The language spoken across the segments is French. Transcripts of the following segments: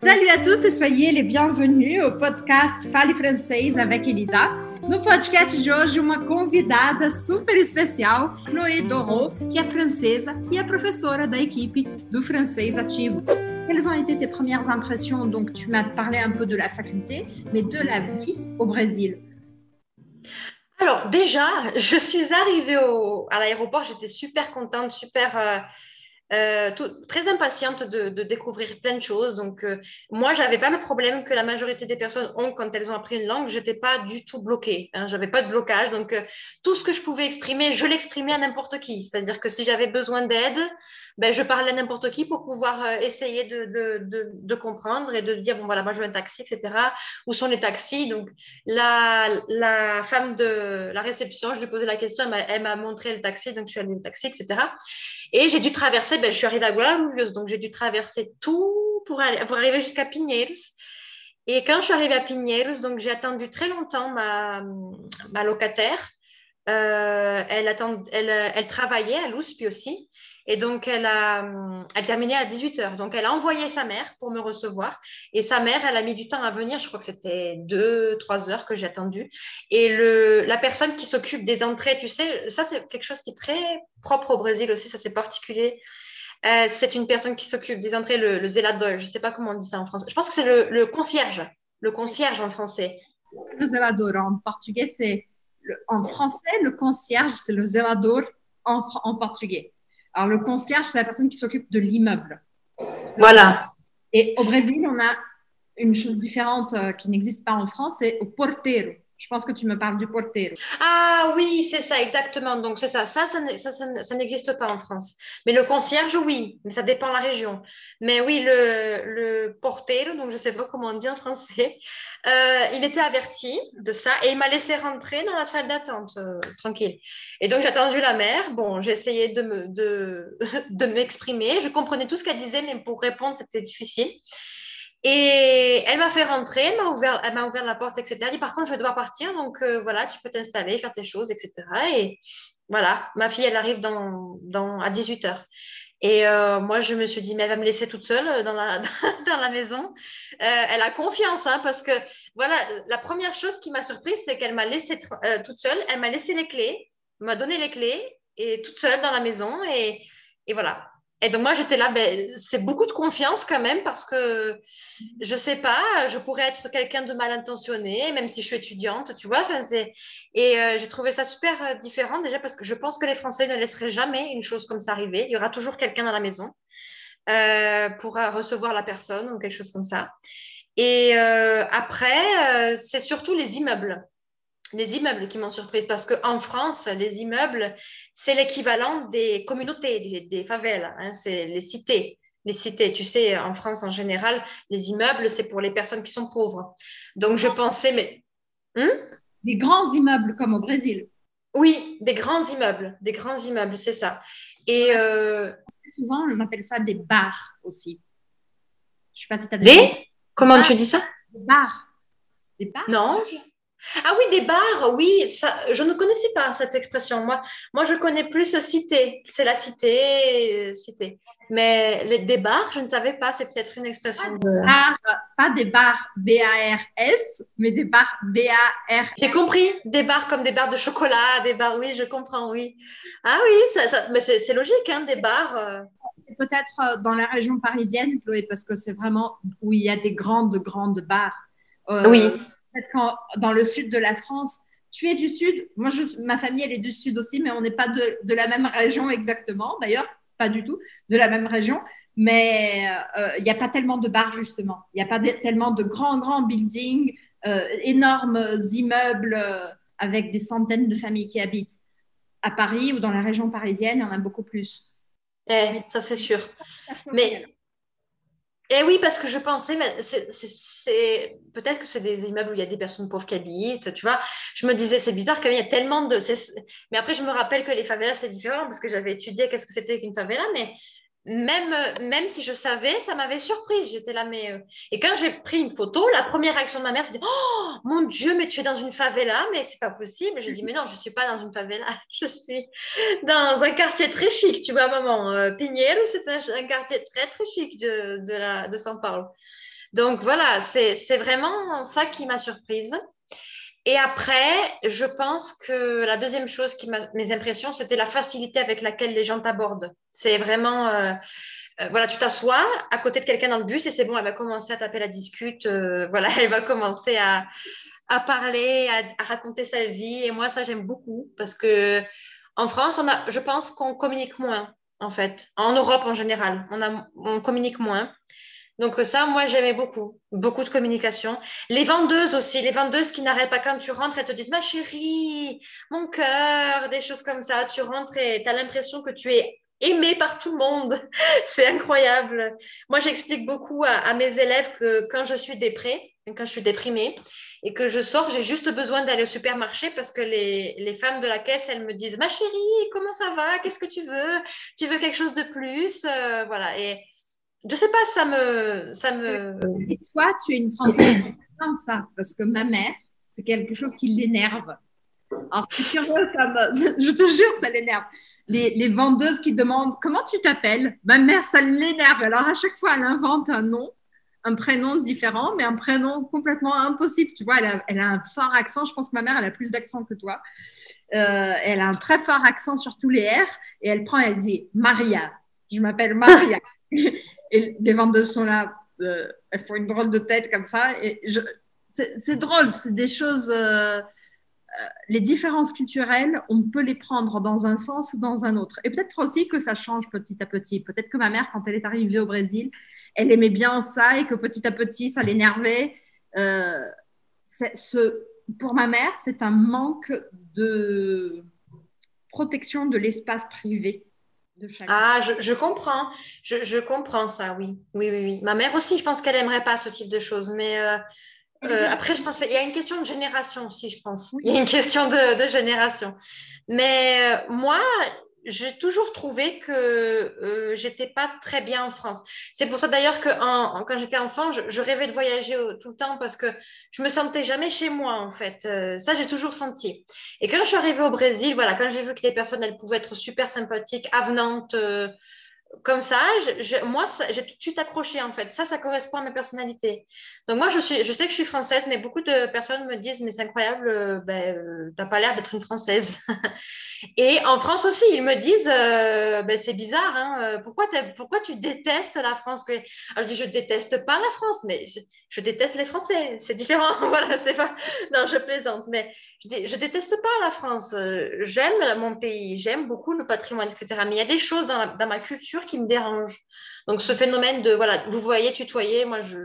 Salut à tous et soyez les bienvenus au podcast Fale Francês avec Elisa. No podcast de hoje, uma convidada super especial, Chloé Doro, que é francesa e é professora da equipe do francês ativo. Quelles ont été tes premières impressions? Donc, tu m'as parlé un peu de la faculté, mais de la vie au Brésil. Alors, déjà, je suis arrivée à l'aéroport, j'étais super contente, super. Euh, euh, très impatiente de, découvrir plein de choses. Donc, euh, moi, je n'avais pas le problème que la majorité des personnes ont quand elles ont appris une langue. Je n'étais pas du tout bloquée. Hein, je n'avais pas de blocage. Donc, euh, tout ce que je pouvais exprimer, je l'exprimais à n'importe qui. C'est-à-dire que si j'avais besoin d'aide, ben, je parlais à n'importe qui pour pouvoir essayer de, comprendre et de dire, bon, voilà, moi, je veux un taxi, etc. Où sont les taxis? Donc, la, la femme de la réception, je lui posais la question, elle m'a montré le taxi, donc je suis allée au taxi, etc. Et j'ai dû traverser, ben, je suis arrivée à Guarulhos, donc j'ai dû traverser tout pour, arriver jusqu'à Pinheiros. Et quand je suis arrivée à Pinheiros, donc j'ai attendu très longtemps ma, locataire. Euh, elle, attend, elle, travaillait à l'USP aussi. Et donc, elle a, elle terminait à 18h. Donc, elle a envoyé sa mère pour me recevoir. Et sa mère, elle a mis du temps à venir. Je crois que c'était deux, trois heures que j'ai attendu. Et la personne qui s'occupe des entrées, tu sais, ça, c'est quelque chose qui est très propre au Brésil aussi. Ça, c'est particulier. Euh, c'est une personne qui s'occupe des entrées, le, le zelador. Je ne sais pas comment on dit ça en français. Je pense que c'est le, le, concierge. Le concierge en français. Le zelador en portugais, c'est. En français, le concierge, c'est le zelador en, en portugais. Alors, le concierge, c'est la personne qui s'occupe de l'immeuble. Voilà. Et au Brésil, on a une chose différente euh, qui n'existe pas en France, c'est au portero. Je pense que tu me parles du portero. Ah oui, c'est ça, exactement. Donc, c'est ça. Ça, ça, ça, n'existe pas en France. Mais le concierge, oui. Mais ça dépend de la région. Mais oui, le, le portero, donc je ne sais pas comment on dit en français, euh, il était averti de ça et il m'a laissé rentrer dans la salle d'attente, euh, tranquille. Et donc, j'ai attendu la mère. Bon, essayé de, me, de, de m'exprimer. Je comprenais tout ce qu'elle disait, mais pour répondre, c'était difficile. Et elle m'a fait rentrer, elle m'a ouvert, elle m'a ouvert la porte, etc. Elle dit par contre, je vais devoir partir, donc euh, voilà, tu peux t'installer, faire tes choses, etc. Et voilà, ma fille, elle arrive à 18h. Et euh, moi, je me suis dit, mais elle va me laisser toute seule dans la, dans la maison. Euh, elle a confiance, hein, parce que voilà, la première chose qui m'a surprise, c'est qu'elle m'a laissé toute seule. Elle m'a laissé les clés, m'a donné les clés, et toute seule dans la maison. Et, et voilà, et donc moi j'étais là, ben, c'est beaucoup de confiance quand même parce que je sais pas, je pourrais être quelqu'un de mal intentionné, même si je suis étudiante, tu vois. Et euh, j'ai trouvé ça super euh, différent déjà parce que je pense que les Français ne laisseraient jamais une chose comme ça arriver. Il y aura toujours quelqu'un dans la maison euh, pour recevoir la personne ou quelque chose comme ça. Et après, c'est surtout les immeubles les immeubles qui m'ont surprise parce qu'en France, les immeubles, c'est l'équivalent des communautés, des, favelas, hein, c'est les cités. Les cités, tu sais, en France en général, les immeubles, c'est pour les personnes qui sont pauvres. Donc je pensais, mais. Hein? des grands immeubles comme au Brésil. Oui, des grands immeubles, des grands immeubles, c'est ça. Et euh, souvent, on appelle ça des bars aussi. Je sais pas si tu as des. Comment tu dis ça? Des bars. Des bars? Non, je... Ah oui, des bars, oui, ça, je ne connaissais pas cette expression. Moi, moi je connais plus cité, c'est la cité, cité. Mais les, des bars, je ne savais pas, c'est peut-être une expression de... pas des bars B-A-R-S, mais des bars B-A-R. J'ai compris, des bars comme des bars de chocolat, des bars, oui, je comprends, oui. Ah oui, ça, mais c'est logique, hein, des bars. Euh. C'est peut-être euh, dans la région parisienne, Chloé, parce que c'est vraiment où il y a des grandes, grandes bars. Euh, oui quand, dans le sud de la France, tu es du sud, moi je, ma famille elle est du sud aussi, mais on n'est pas de, de, la même région exactement, d'ailleurs pas du tout de la même région, mais euh, il n'y a pas tellement de bars justement, il n'y a pas tellement de grands grands buildings, euh, énormes immeubles euh, avec des centaines de familles qui habitent. À Paris ou dans la région parisienne, il y en a beaucoup plus. Eh, ça c'est sûr. Mais eh oui, parce que je pensais, c'est peut-être que c'est des immeubles où il y a des personnes pauvres qui habitent, tu vois. Je me disais, c'est bizarre qu'il y a tellement de. Mais après, je me rappelle que les favelas, c'est différent parce que j'avais étudié qu'est-ce que c'était qu'une favela, mais même, même si je savais, ça m'avait surprise. J'étais là, mais. Euh, et quand j'ai pris une photo, la première réaction de ma mère, c'était Oh mon Dieu, mais tu es dans une favela, mais c'est pas possible. Je dis Mais non, je suis pas dans une favela, je suis dans un quartier très chic, tu vois, maman. Euh, c'est un, quartier très, très chic de, de, la, de São Paulo. Donc voilà, c'est vraiment ça qui m'a surprise. Et après, je pense que la deuxième chose qui m'a mes impressions, c'était la facilité avec laquelle les gens t'abordent. C'est vraiment, euh, euh, voilà, tu t'assois à côté de quelqu'un dans le bus et c'est bon, elle va commencer à taper la discute, euh, voilà, elle va commencer à, à parler, à, raconter sa vie. Et moi, ça, j'aime beaucoup parce que en France, on a, je pense qu'on communique moins, en fait. En Europe, en général, on, a, on communique moins. Donc ça, moi, j'aimais beaucoup, beaucoup de communication. Les vendeuses aussi, les vendeuses qui n'arrêtent pas quand tu rentres, elles te disent, ma chérie, mon cœur, des choses comme ça. Tu rentres et tu as l'impression que tu es aimée par tout le monde. C'est incroyable. Moi, j'explique beaucoup à, mes élèves que quand je suis déprimée, quand je suis déprimée et que je sors, j'ai juste besoin d'aller au supermarché parce que les, les, femmes de la caisse, elles me disent, ma chérie, comment ça va? Qu'est-ce que tu veux? Tu veux quelque chose de plus euh, Voilà. Et je sais pas, ça me, ça me. Et toi, tu es une Française dans ça, parce que ma mère, c'est quelque chose qui l'énerve. Alors, je te jure, ça l'énerve. Les, vendeuses qui demandent comment tu t'appelles, ma mère, ça l'énerve. Alors à chaque fois, elle invente un nom, un prénom différent, mais un prénom complètement impossible. Tu vois, elle a, elle a un fort accent. Je pense que ma mère, elle a plus d'accent que toi. Euh, elle a un très fort accent sur tous les R et elle prend, elle dit Maria. Je m'appelle Maria. Et les vendeuses sont là, euh, elles font une drôle de tête comme ça. Et c'est drôle, c'est des choses. Euh, euh, les différences culturelles, on peut les prendre dans un sens ou dans un autre. Et peut-être aussi que ça change petit à petit. Peut-être que ma mère, quand elle est arrivée au Brésil, elle aimait bien ça et que petit à petit, ça l'énervait. pour ma mère, c'est un manque de protection de l'espace privé ah, je, comprends. Je, comprends ça, oui. Oui, oui, oui. Ma mère aussi, je pense qu'elle n'aimerait pas ce type de choses. Mais euh, euh, après, je pense qu'il y a une question de génération aussi, je pense. Il y a une question de, génération. Mais euh, moi, j'ai toujours trouvé que euh, j'étais pas très bien en France. C'est pour ça d'ailleurs que quand j'étais enfant, je, rêvais de voyager tout le temps parce que je me sentais jamais chez moi en fait. Euh, ça, j'ai toujours senti. Et quand je suis arrivée au Brésil, voilà, quand j'ai vu que les personnes elles pouvaient être super sympathiques, avenantes, euh, comme ça, moi, j'ai tout de suite accroché en fait. Ça, ça correspond à ma personnalité. Donc moi, je, suis, je sais que je suis française, mais beaucoup de personnes me disent, mais c'est incroyable, euh, ben, euh, t'as pas l'air d'être une française. et en France aussi, ils me disent, euh, ben, c'est bizarre, hein, pourquoi, pourquoi tu détestes la France? Alors je dis, je déteste pas la France, mais je, déteste les Français. C'est différent. voilà, c'est pas. Non, je plaisante, mais je, je déteste pas la France. J'aime mon pays, j'aime beaucoup le patrimoine, etc. Mais il y a des choses dans ma culture qui me dérangent. Donc, ce phénomène de, voilà, vous voyez tutoyer, moi, je,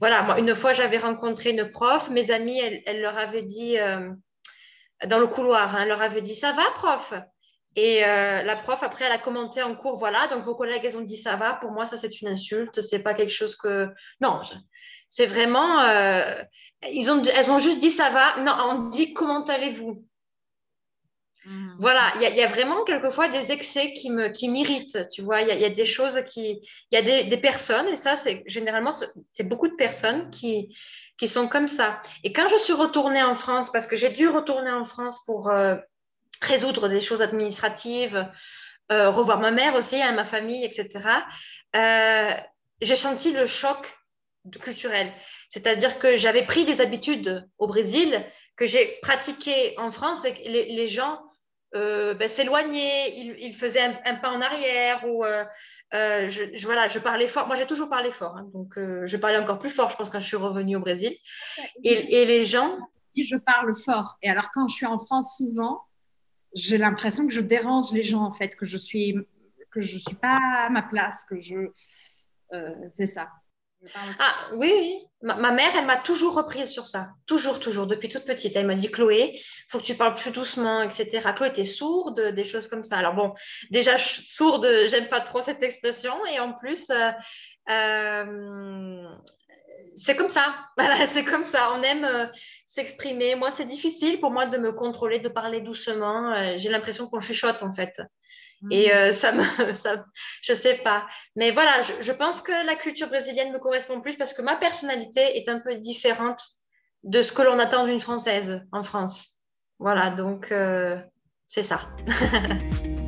voilà, moi, une fois, j'avais rencontré une prof, mes amis, elle, leur avait dit, euh, dans le couloir, hein, elle leur avait dit, ça va, prof? Et euh, la prof, après, elle a commenté en cours, voilà, donc vos collègues, elles ont dit, ça va, pour moi, ça, c'est une insulte, c'est pas quelque chose que... Non, c'est vraiment... Euh, elles ont juste dit, ça va. Non, on dit, comment allez-vous? Mm. Voilà, il y, a vraiment quelquefois des excès qui me qui m'irritent, tu vois. Il y, a des choses qui, il y a des, personnes et ça c'est généralement c'est beaucoup de personnes qui qui sont comme ça. Et quand je suis retournée en France, parce que j'ai dû retourner en France pour euh, résoudre des choses administratives, euh, revoir ma mère aussi, hein, ma famille, etc. Euh, j'ai senti le choc culturel, c'est-à-dire que j'avais pris des habitudes au Brésil que j'ai pratiquées en France et que les gens euh, ben, s'éloigner, il, faisait un, pas en arrière ou euh, euh, je, voilà, je parlais fort. Moi, j'ai toujours parlé fort, hein, donc je parlais encore plus fort, je pense, quand je suis revenue au Brésil. Et, les gens. Je parle fort, et alors quand je suis en France, souvent, j'ai l'impression que je dérange les gens, en fait, que je suis que je suis pas à ma place, que je. c'est ça. Ah oui, oui. Ma, mère, elle m'a toujours reprise sur ça. Toujours, toujours, depuis toute petite. Elle m'a dit, Chloé, faut que tu parles plus doucement, etc. Chloé était sourde, des choses comme ça. Alors bon, déjà, sourde, j'aime pas trop cette expression. Et en plus, euh, euh, c'est comme ça. Voilà, c'est comme ça. On aime euh, s'exprimer. Moi, c'est difficile pour moi de me contrôler, de parler doucement. J'ai l'impression qu'on chuchote, en fait. Et mm. euh, ça me, ça, je sais pas. Mais voilà, je, pense que la culture brésilienne me correspond plus parce que ma personnalité est un peu différente de ce que l'on attend d'une Française en France. Voilà, donc euh, c'est ça.